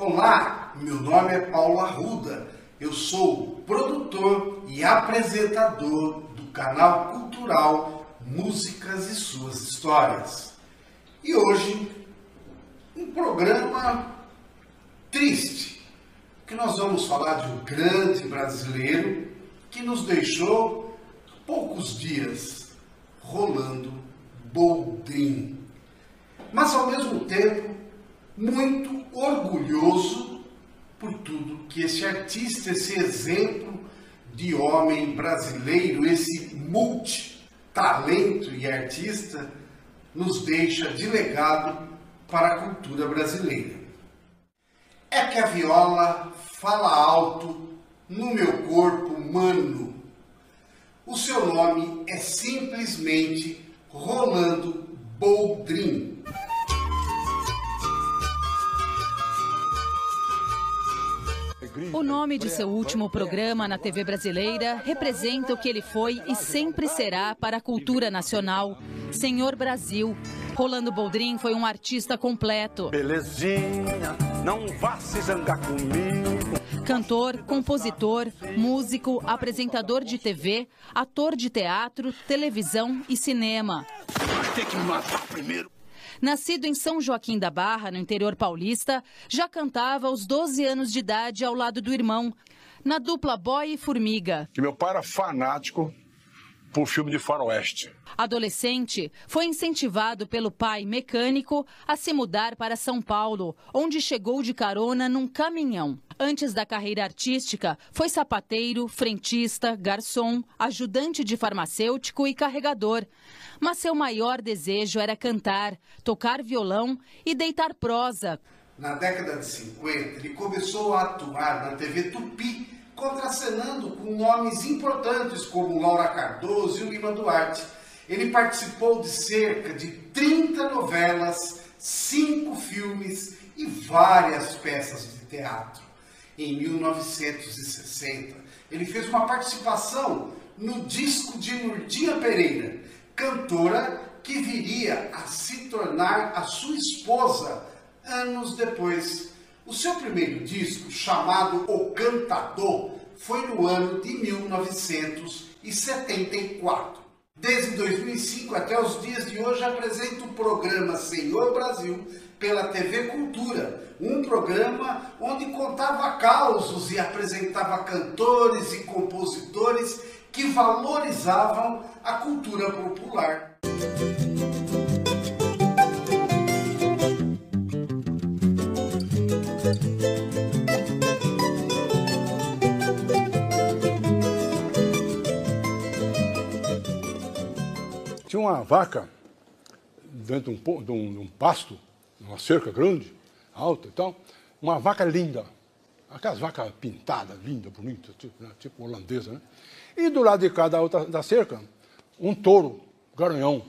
Olá, meu nome é Paulo Arruda. Eu sou produtor e apresentador do canal cultural Músicas e Suas Histórias. E hoje, um programa triste, que nós vamos falar de um grande brasileiro que nos deixou poucos dias rolando Boldrin. Mas ao mesmo tempo, muito orgulhoso por tudo que esse artista, esse exemplo de homem brasileiro, esse multitalento e artista, nos deixa de legado para a cultura brasileira. É que a viola fala alto no meu corpo humano. O seu nome é simplesmente Rolando Boldrin. O nome de seu último programa na TV brasileira representa o que ele foi e sempre será para a cultura nacional. Senhor Brasil. Rolando Boldrin foi um artista completo. Belezinha, não vá se zangar comigo. Cantor, compositor, músico, apresentador de TV, ator de teatro, televisão e cinema. Tem que me matar primeiro. Nascido em São Joaquim da Barra, no interior paulista, já cantava aos 12 anos de idade ao lado do irmão, na dupla Boy e Formiga. Que meu pai era fanático por filme de faroeste. Adolescente, foi incentivado pelo pai mecânico a se mudar para São Paulo, onde chegou de carona num caminhão. Antes da carreira artística, foi sapateiro, frentista, garçom, ajudante de farmacêutico e carregador. Mas seu maior desejo era cantar, tocar violão e deitar prosa. Na década de 50, ele começou a atuar na TV Tupi, contracenando com nomes importantes como Laura Cardoso e Lima Duarte. Ele participou de cerca de 30 novelas, 5 filmes e várias peças de teatro. Em 1960, ele fez uma participação no disco de Nurdinha Pereira, cantora que viria a se tornar a sua esposa anos depois. O seu primeiro disco, chamado O Cantador, foi no ano de 1974. Desde 2005 até os dias de hoje apresenta o programa Senhor Brasil pela TV Cultura, um programa onde contava causos e apresentava cantores e compositores que valorizavam a cultura popular. Uma vaca dentro de um, de um, de um pasto, uma cerca grande, alta e tal, uma vaca linda, aquelas vacas pintadas, linda, bonita, tipo, né, tipo holandesa, né? E do lado de cá da, outra, da cerca, um touro, garanhão,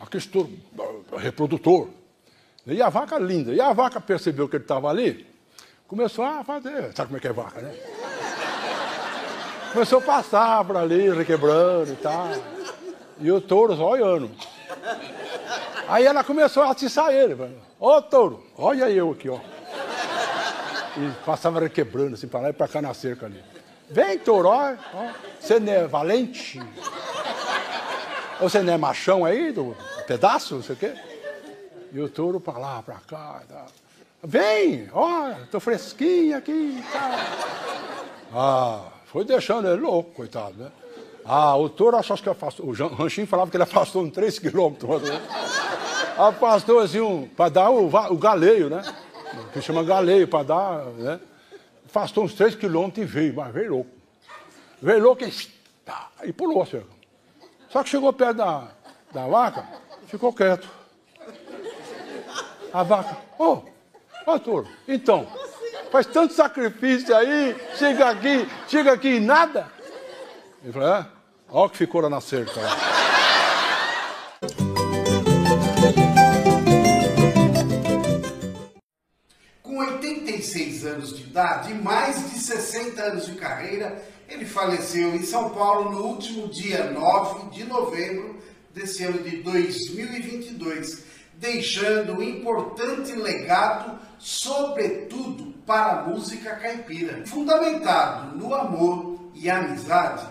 aquele touro reprodutor. E a vaca linda. E a vaca percebeu que ele estava ali, começou a fazer. Sabe como é que é vaca, né? Começou a passar por ali, requebrando e tal. E o touro só olhando. Aí ela começou a atiçar ele. Ô oh, touro, olha eu aqui, ó. E passava requebrando assim, para lá e para cá na cerca ali. Vem, touro, ó. Você não é valente? Ou você não é machão aí, do pedaço, não sei o quê? E o touro para lá, para cá. Tá. Vem, ó, tô fresquinho aqui. Tá. Ah, foi deixando ele louco, coitado, né? Ah, o touro achou que afastou. O Ranchinho falava que ele afastou uns 3 quilômetros. Né? Afastou assim, um, para dar o, o galeio, né? Que chama galeio, para dar, né? Afastou uns 3 quilômetros e veio, mas veio louco. Veio louco e, tá, e pulou a cerca. Só que chegou perto da, da vaca, ficou quieto. A vaca, ô, oh, ô touro, então, faz tanto sacrifício aí, chega aqui, chega aqui e nada. Ele falou, é? Olha o que ficou lá na cerca. Com 86 anos de idade e mais de 60 anos de carreira, ele faleceu em São Paulo no último dia 9 de novembro desse ano de 2022, deixando um importante legado, sobretudo para a música caipira. Fundamentado no amor e amizade,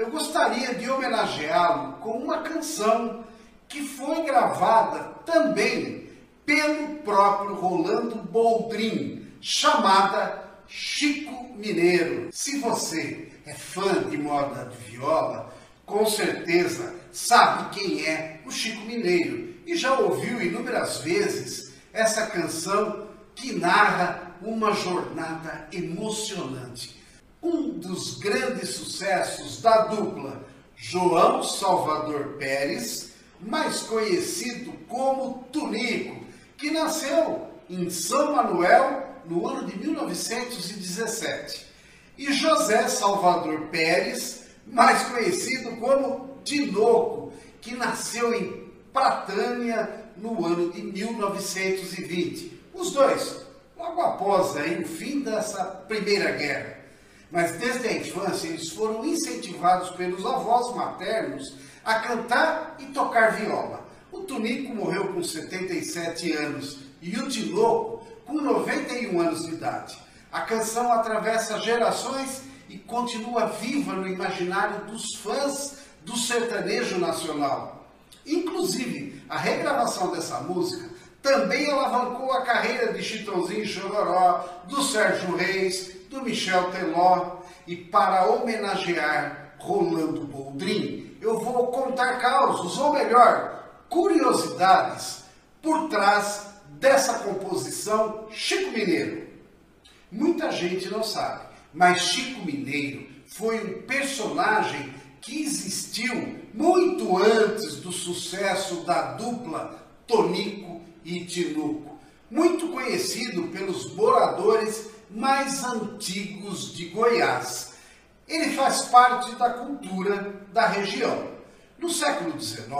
eu gostaria de homenageá-lo com uma canção que foi gravada também pelo próprio Rolando Boldrin, chamada Chico Mineiro. Se você é fã de moda de viola, com certeza sabe quem é o Chico Mineiro e já ouviu inúmeras vezes essa canção que narra uma jornada emocionante. Um dos grandes sucessos da dupla João Salvador Pérez, mais conhecido como Tunico, que nasceu em São Manuel no ano de 1917, e José Salvador Pérez, mais conhecido como Tinoco, que nasceu em Pratânia no ano de 1920. Os dois, logo após aí, o fim dessa Primeira Guerra. Mas desde a infância eles foram incentivados pelos avós maternos a cantar e tocar viola. O Tunico morreu com 77 anos e o Tinoco com 91 anos de idade. A canção atravessa gerações e continua viva no imaginário dos fãs do sertanejo nacional. Inclusive, a regravação dessa música também alavancou a carreira de Chitãozinho Chororó, do Sérgio Reis, do Michel Teló. E para homenagear Rolando Boldrin, eu vou contar causos, ou melhor, curiosidades por trás dessa composição Chico Mineiro. Muita gente não sabe, mas Chico Mineiro foi um personagem que existiu muito antes do sucesso da dupla Tonico e Tinuco, muito conhecido pelos moradores mais antigos de Goiás. Ele faz parte da cultura da região. No século XIX,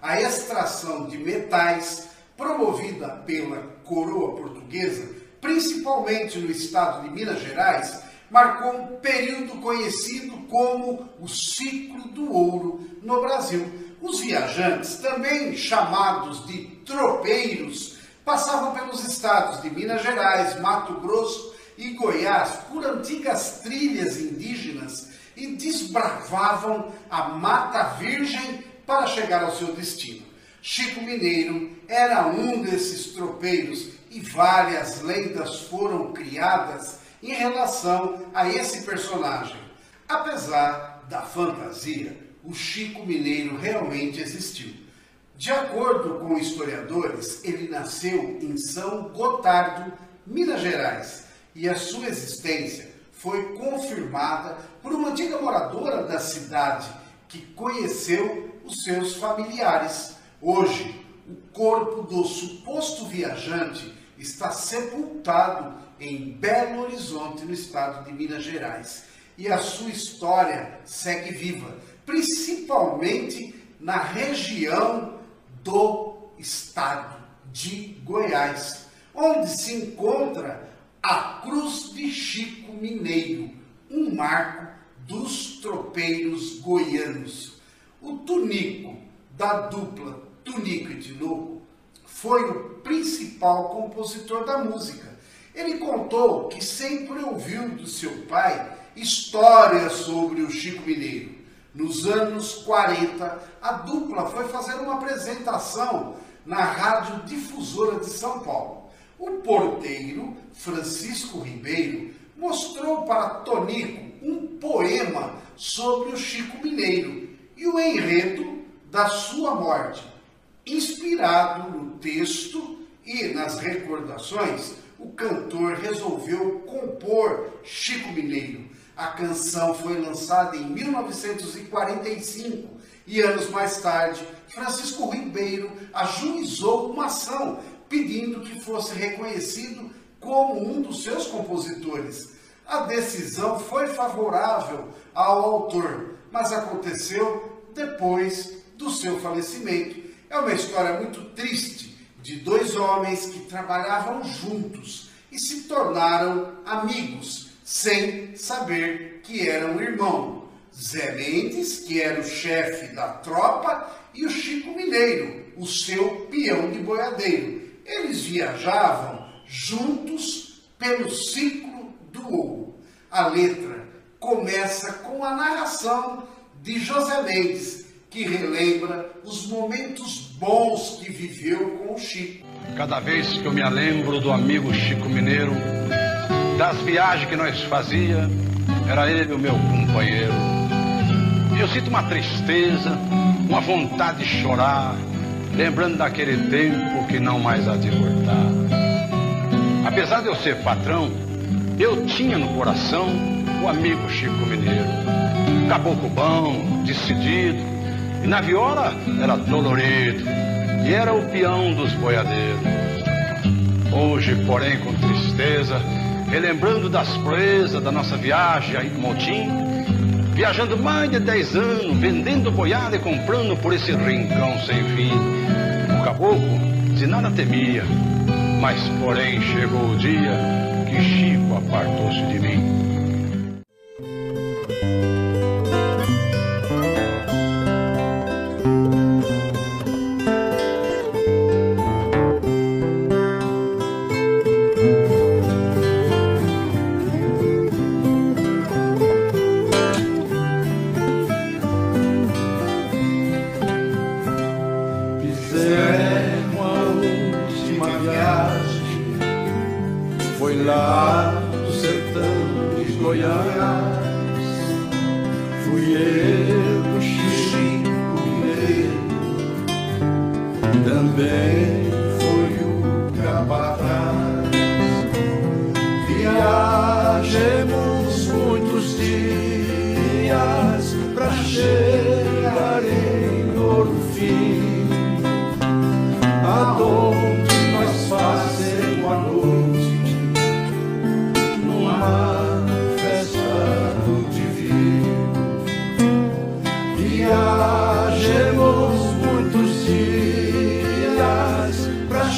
a extração de metais, promovida pela coroa portuguesa, principalmente no estado de Minas Gerais, marcou um período conhecido como o ciclo do ouro no Brasil. Os viajantes, também chamados de tropeiros, passavam pelos estados de Minas Gerais, Mato Grosso e Goiás por antigas trilhas indígenas e desbravavam a Mata Virgem para chegar ao seu destino. Chico Mineiro era um desses tropeiros e várias lendas foram criadas em relação a esse personagem. Apesar da fantasia, o Chico Mineiro realmente existiu. De acordo com historiadores, ele nasceu em São Gotardo, Minas Gerais, e a sua existência foi confirmada por uma antiga moradora da cidade que conheceu os seus familiares. Hoje, o corpo do suposto viajante está sepultado em Belo Horizonte, no estado de Minas Gerais. E a sua história segue viva, principalmente na região do estado de Goiás, onde se encontra a Cruz de Chico Mineiro, um marco dos tropeiros goianos. O Tunico, da dupla Tunico e Tinoco, foi o principal compositor da música ele contou que sempre ouviu do seu pai histórias sobre o Chico Mineiro. Nos anos 40, a dupla foi fazer uma apresentação na Rádio Difusora de São Paulo. O porteiro, Francisco Ribeiro, mostrou para Tonico um poema sobre o Chico Mineiro e o enredo da sua morte, inspirado no texto e nas recordações o cantor resolveu compor Chico Mineiro. A canção foi lançada em 1945 e anos mais tarde, Francisco Ribeiro ajuizou uma ação pedindo que fosse reconhecido como um dos seus compositores. A decisão foi favorável ao autor, mas aconteceu depois do seu falecimento. É uma história muito triste de dois homens que trabalhavam juntos e se tornaram amigos, sem saber que eram irmãos. Zé Mendes, que era o chefe da tropa, e o Chico Mineiro, o seu peão de boiadeiro. Eles viajavam juntos pelo ciclo do ouro. A letra começa com a narração de José Mendes, que relembra os momentos bons que viveu com o Chico. Cada vez que eu me lembro do amigo Chico Mineiro, das viagens que nós fazia, era ele o meu companheiro. E eu sinto uma tristeza, uma vontade de chorar, lembrando daquele tempo que não mais há de voltar. Apesar de eu ser patrão, eu tinha no coração o amigo Chico Mineiro. Caboclo bom, decidido, e na viola era dolorido, e era o peão dos boiadeiros. Hoje, porém, com tristeza, relembrando das proezas da nossa viagem aí no Montim, viajando mais de 10 anos, vendendo boiada e comprando por esse rincão sem fim. O caboclo de nada temia, mas porém chegou o dia que Chico apartou-se de mim. também.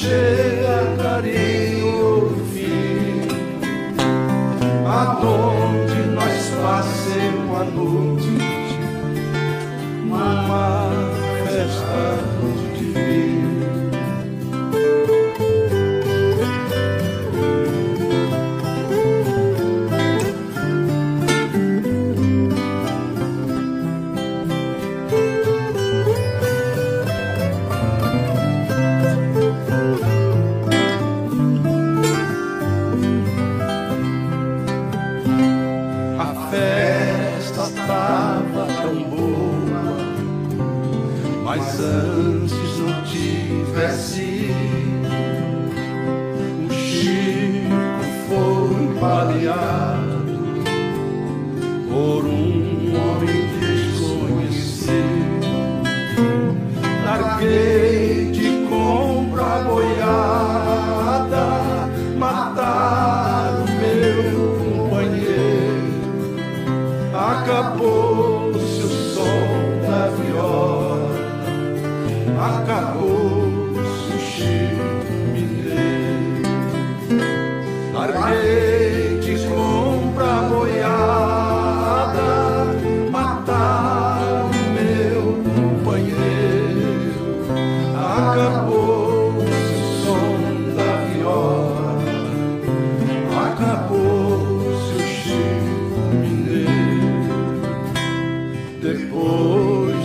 shit. antes não tivesse. O Chico foi baleado Por um homem desconhecido. Larguei de compra boiada Mataram meu companheiro. Acabou acabou.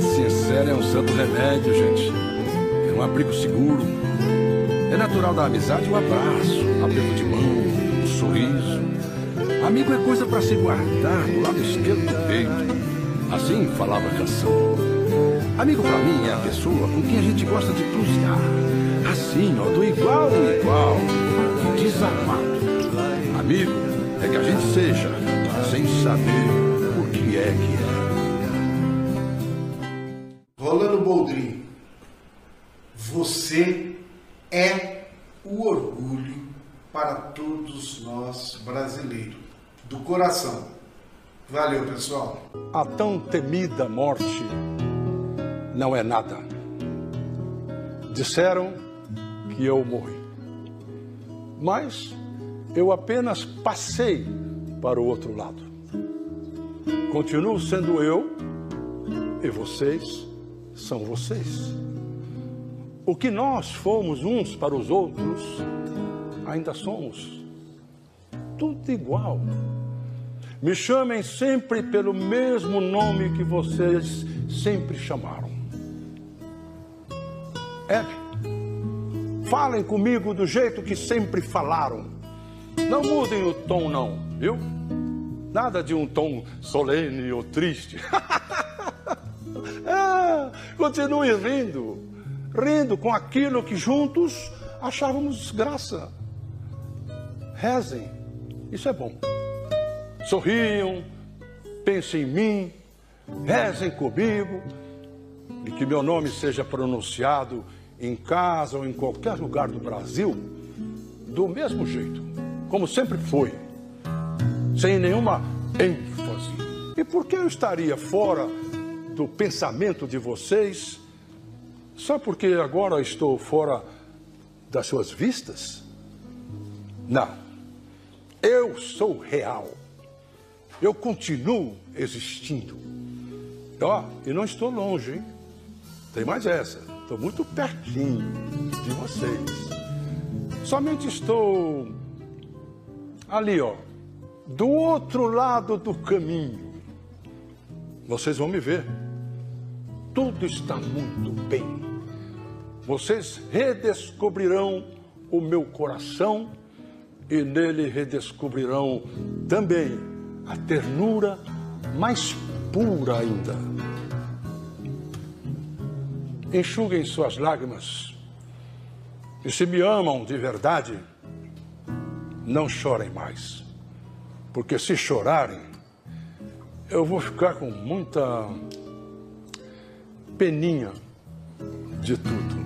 sincera é um santo remédio, gente. É um abrigo seguro. É natural da amizade um abraço, um aperto de mão, um sorriso. Amigo é coisa para se guardar no lado esquerdo do peito. Assim falava a canção. Amigo para mim é a pessoa com quem a gente gosta de cruzear. Assim, ó, do igual ao igual, desarmado. Amigo é que a gente seja, sem saber o que é que é. Rolando Boldrin, você é o orgulho para todos nós brasileiros, do coração. Valeu, pessoal. A tão temida morte não é nada. Disseram que eu morri. Mas eu apenas passei para o outro lado. Continuo sendo eu e vocês são vocês. O que nós fomos uns para os outros, ainda somos. Tudo igual. Me chamem sempre pelo mesmo nome que vocês sempre chamaram. Eve, falem comigo do jeito que sempre falaram. Não mudem o tom, não, viu? Nada de um tom solene ou triste. ah, continue rindo, rindo com aquilo que juntos achávamos graça. Rezem, isso é bom. Sorriam, pensem em mim, rezem comigo e que meu nome seja pronunciado em casa ou em qualquer lugar do Brasil do mesmo jeito, como sempre foi, sem nenhuma ênfase. E por que eu estaria fora do pensamento de vocês só porque agora estou fora das suas vistas? Não. Eu sou real. Eu continuo existindo. Ó, oh, e não estou longe, hein? Tem mais essa. Estou muito pertinho de vocês. Somente estou ali, ó, do outro lado do caminho. Vocês vão me ver. Tudo está muito bem. Vocês redescobrirão o meu coração e nele redescobrirão também a ternura mais pura ainda enxuguem suas lágrimas. E se me amam de verdade, não chorem mais. Porque se chorarem, eu vou ficar com muita peninha de tudo.